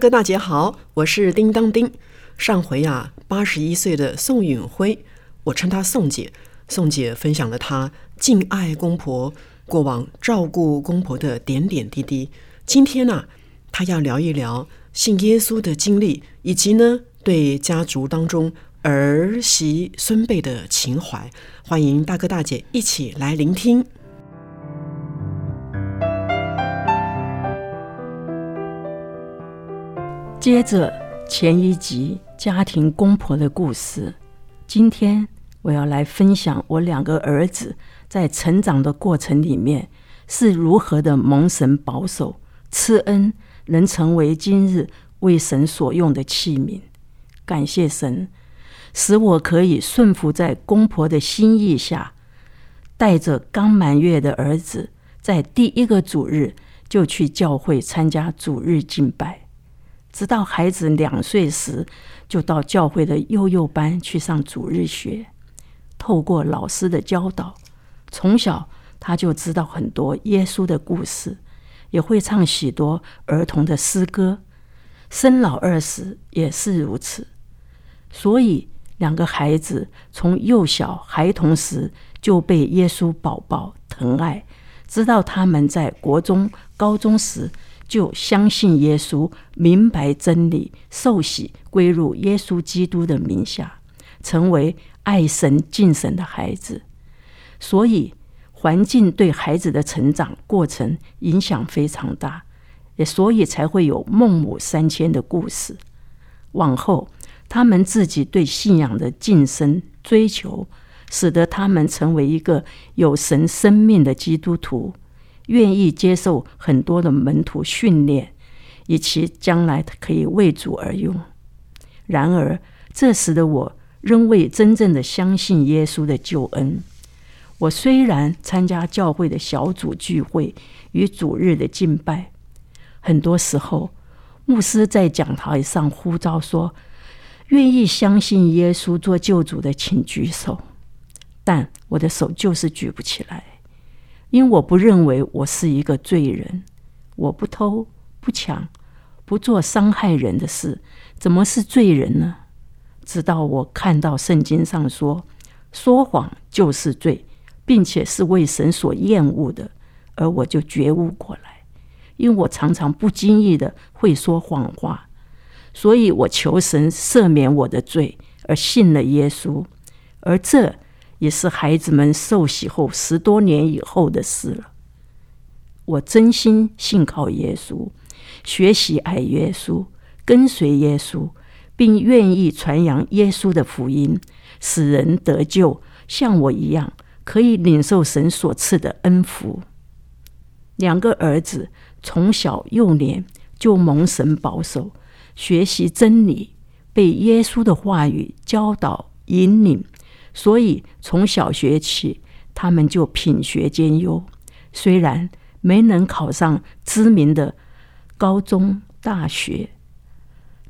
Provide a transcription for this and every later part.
哥大姐好，我是叮当叮。上回啊，八十一岁的宋允辉，我称她宋姐。宋姐分享了她敬爱公婆、过往照顾公婆的点点滴滴。今天呢，她要聊一聊信耶稣的经历，以及呢对家族当中儿媳孙辈的情怀。欢迎大哥大姐一起来聆听。接着前一集家庭公婆的故事，今天我要来分享我两个儿子在成长的过程里面是如何的蒙神保守、赐恩，能成为今日为神所用的器皿。感谢神，使我可以顺服在公婆的心意下，带着刚满月的儿子，在第一个主日就去教会参加主日敬拜。直到孩子两岁时，就到教会的幼幼班去上主日学。透过老师的教导，从小他就知道很多耶稣的故事，也会唱许多儿童的诗歌。生老二时也是如此。所以，两个孩子从幼小孩童时就被耶稣宝宝疼爱，直到他们在国中、高中时。就相信耶稣，明白真理，受洗归入耶稣基督的名下，成为爱神敬神的孩子。所以，环境对孩子的成长过程影响非常大，也所以才会有孟母三迁的故事。往后，他们自己对信仰的晋升追求，使得他们成为一个有神生命的基督徒。愿意接受很多的门徒训练，以其将来可以为主而用。然而，这时的我仍未真正的相信耶稣的救恩。我虽然参加教会的小组聚会与主日的敬拜，很多时候牧师在讲台上呼召说：“愿意相信耶稣做救主的，请举手。”但我的手就是举不起来。因我不认为我是一个罪人，我不偷不抢，不做伤害人的事，怎么是罪人呢？直到我看到圣经上说，说谎就是罪，并且是为神所厌恶的，而我就觉悟过来。因为我常常不经意的会说谎话，所以我求神赦免我的罪，而信了耶稣，而这。也是孩子们受洗后十多年以后的事了。我真心信靠耶稣，学习爱耶稣，跟随耶稣，并愿意传扬耶稣的福音，使人得救，像我一样可以领受神所赐的恩福。两个儿子从小幼年就蒙神保守，学习真理，被耶稣的话语教导引领。所以从小学起，他们就品学兼优。虽然没能考上知名的高中、大学，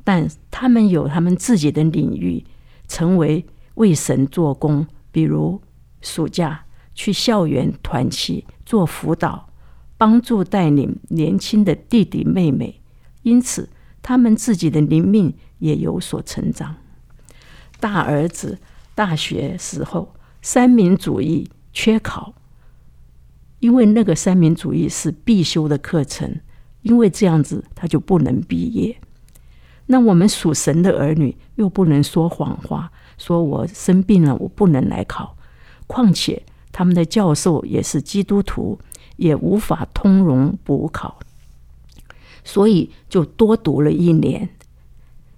但他们有他们自己的领域，成为为神做工。比如暑假去校园团契做辅导，帮助带领年轻的弟弟妹妹。因此，他们自己的灵命也有所成长。大儿子。大学时候，三民主义缺考，因为那个三民主义是必修的课程，因为这样子他就不能毕业。那我们属神的儿女又不能说谎话，说我生病了，我不能来考。况且他们的教授也是基督徒，也无法通融补考，所以就多读了一年。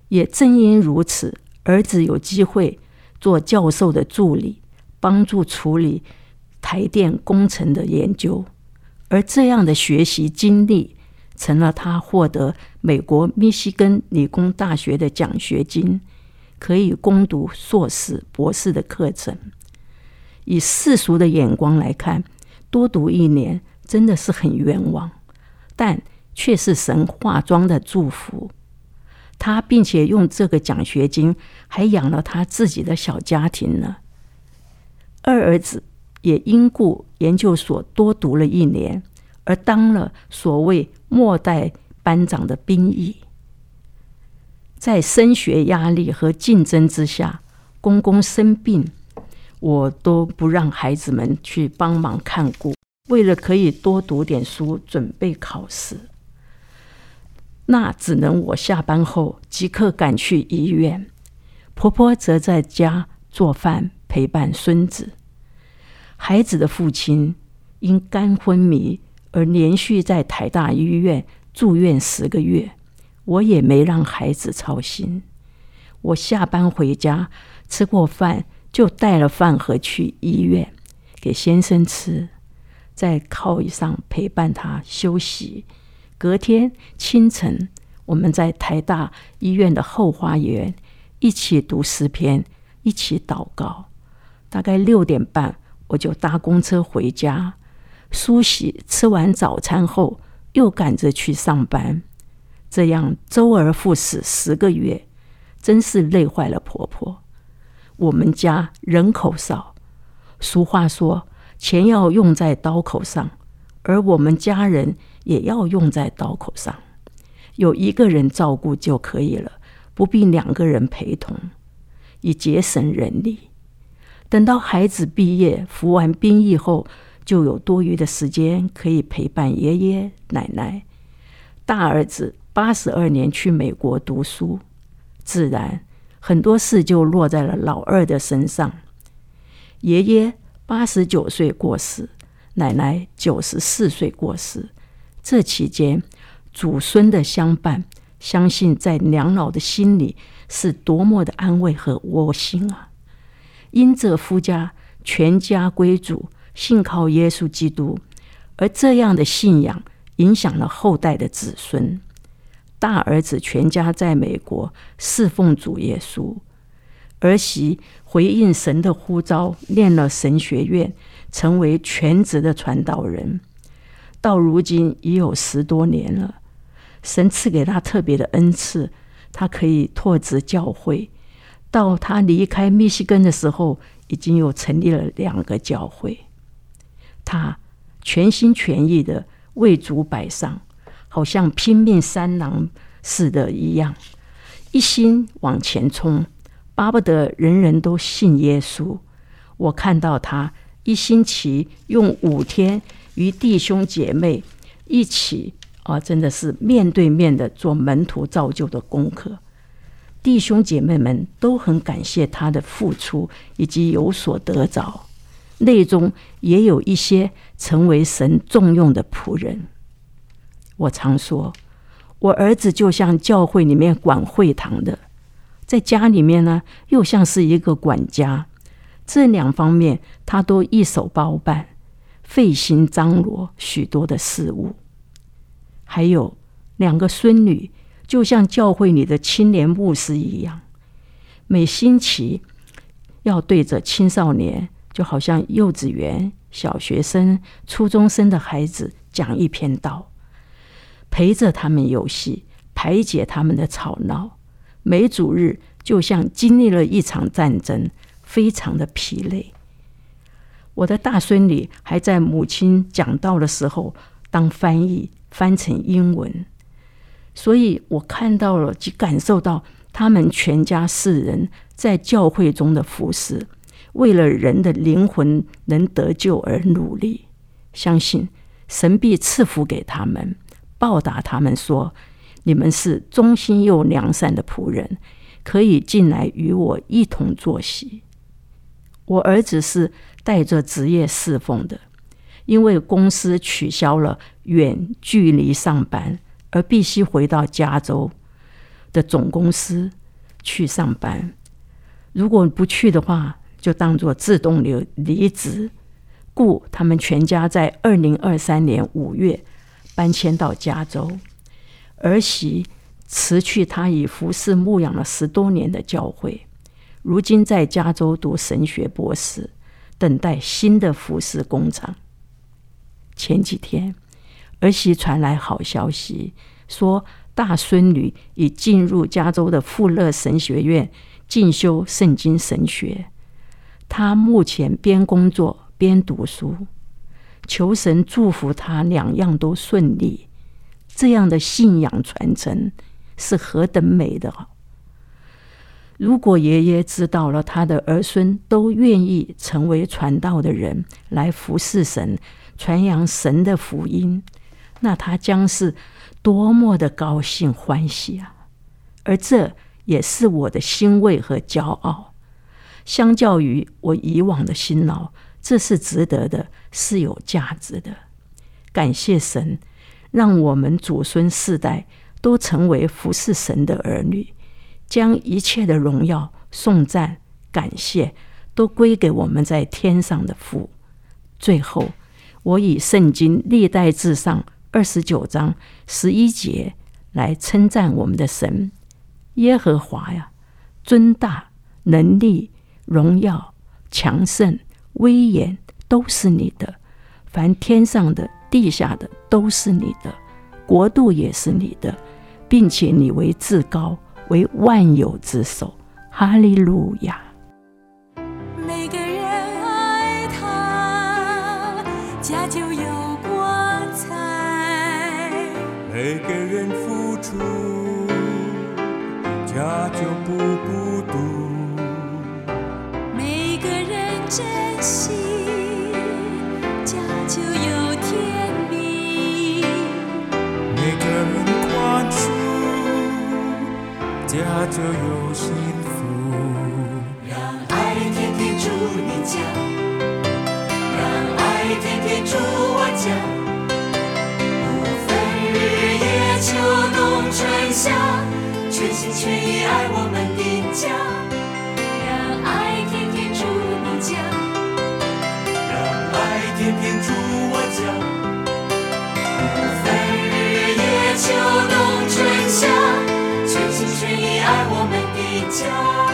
也正因如此，儿子有机会。做教授的助理，帮助处理台电工程的研究，而这样的学习经历成了他获得美国密西根理工大学的奖学金，可以攻读硕士、博士的课程。以世俗的眼光来看，多读一年真的是很冤枉，但却是神化妆的祝福。他并且用这个奖学金还养了他自己的小家庭呢。二儿子也因故研究所多读了一年，而当了所谓末代班长的兵役。在升学压力和竞争之下，公公生病。我都不让孩子们去帮忙看顾，为了可以多读点书，准备考试，那只能我下班后即刻赶去医院。婆婆则在家做饭陪伴孙子。孩子的父亲因肝昏迷而连续在台大医院住院十个月，我也没让孩子操心。我下班回家吃过饭。就带了饭盒去医院给先生吃，在靠椅上陪伴他休息。隔天清晨，我们在台大医院的后花园一起读诗篇，一起祷告。大概六点半，我就搭公车回家，梳洗，吃完早餐后又赶着去上班。这样周而复始十个月，真是累坏了婆婆。我们家人口少，俗话说钱要用在刀口上，而我们家人也要用在刀口上，有一个人照顾就可以了，不必两个人陪同，以节省人力。等到孩子毕业服完兵役后，就有多余的时间可以陪伴爷爷奶奶。大儿子八十二年去美国读书，自然。很多事就落在了老二的身上。爷爷八十九岁过世，奶奶九十四岁过世。这期间，祖孙的相伴，相信在两老的心里是多么的安慰和窝心啊！因着夫家全家归主，信靠耶稣基督，而这样的信仰影响了后代的子孙。大儿子全家在美国侍奉主耶稣，儿媳回应神的呼召，念了神学院，成为全职的传道人。到如今已有十多年了，神赐给他特别的恩赐，他可以拓殖教会。到他离开密西根的时候，已经有成立了两个教会。他全心全意的为主摆上。好像拼命三郎似的一样，一心往前冲，巴不得人人都信耶稣。我看到他一星期用五天与弟兄姐妹一起啊，真的是面对面的做门徒造就的功课。弟兄姐妹们都很感谢他的付出以及有所得着，内中也有一些成为神重用的仆人。我常说，我儿子就像教会里面管会堂的，在家里面呢，又像是一个管家。这两方面他都一手包办，费心张罗许多的事物。还有两个孙女，就像教会里的青年牧师一样，每星期要对着青少年，就好像幼稚园、小学生、初中生的孩子讲一篇道。陪着他们游戏，排解他们的吵闹。每主日就像经历了一场战争，非常的疲累。我的大孙女还在母亲讲道的时候当翻译，翻成英文。所以我看到了及感受到他们全家四人在教会中的服侍，为了人的灵魂能得救而努力。相信神必赐福给他们。报答他们说：“你们是忠心又良善的仆人，可以进来与我一同坐席。”我儿子是带着职业侍奉的，因为公司取消了远距离上班，而必须回到加州的总公司去上班。如果不去的话，就当做自动离离职。故他们全家在二零二三年五月搬迁到加州。儿媳辞去他已服侍牧养了十多年的教会，如今在加州读神学博士，等待新的服饰工厂。前几天，儿媳传来好消息，说大孙女已进入加州的富勒神学院进修圣经神学。他目前边工作边读书，求神祝福他两样都顺利。这样的信仰传承是何等美的！如果爷爷知道了他的儿孙都愿意成为传道的人，来服侍神、传扬神的福音，那他将是多么的高兴欢喜啊！而这也是我的欣慰和骄傲。相较于我以往的辛劳，这是值得的，是有价值的。感谢神，让我们祖孙四代都成为服侍神的儿女，将一切的荣耀、颂赞、感谢都归给我们在天上的父。最后，我以圣经历代至上二十九章十一节来称赞我们的神耶和华呀，尊大能力。荣耀、强盛、威严都是你的，凡天上的、地下的都是你的，国度也是你的，并且你为至高，为万有之首。哈利路亚！每个人爱他，家就有光彩；每个人付出，家就不孤独。珍惜，家就有家就有幸福。家。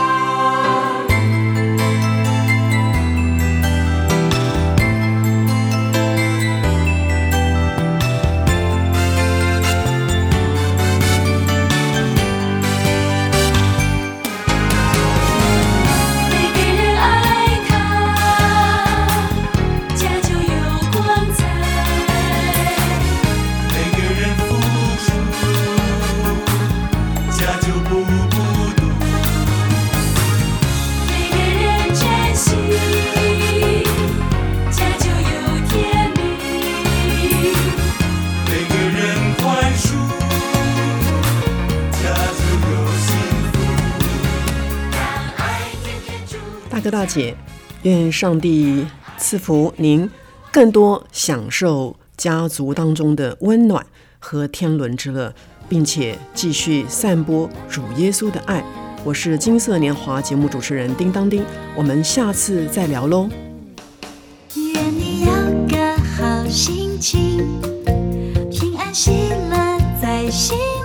大姐，愿上帝赐福您，更多享受家族当中的温暖和天伦之乐，并且继续散播主耶稣的爱。我是金色年华节目主持人叮当叮，我们下次再聊喽。愿你有个好心情，平安喜乐在心。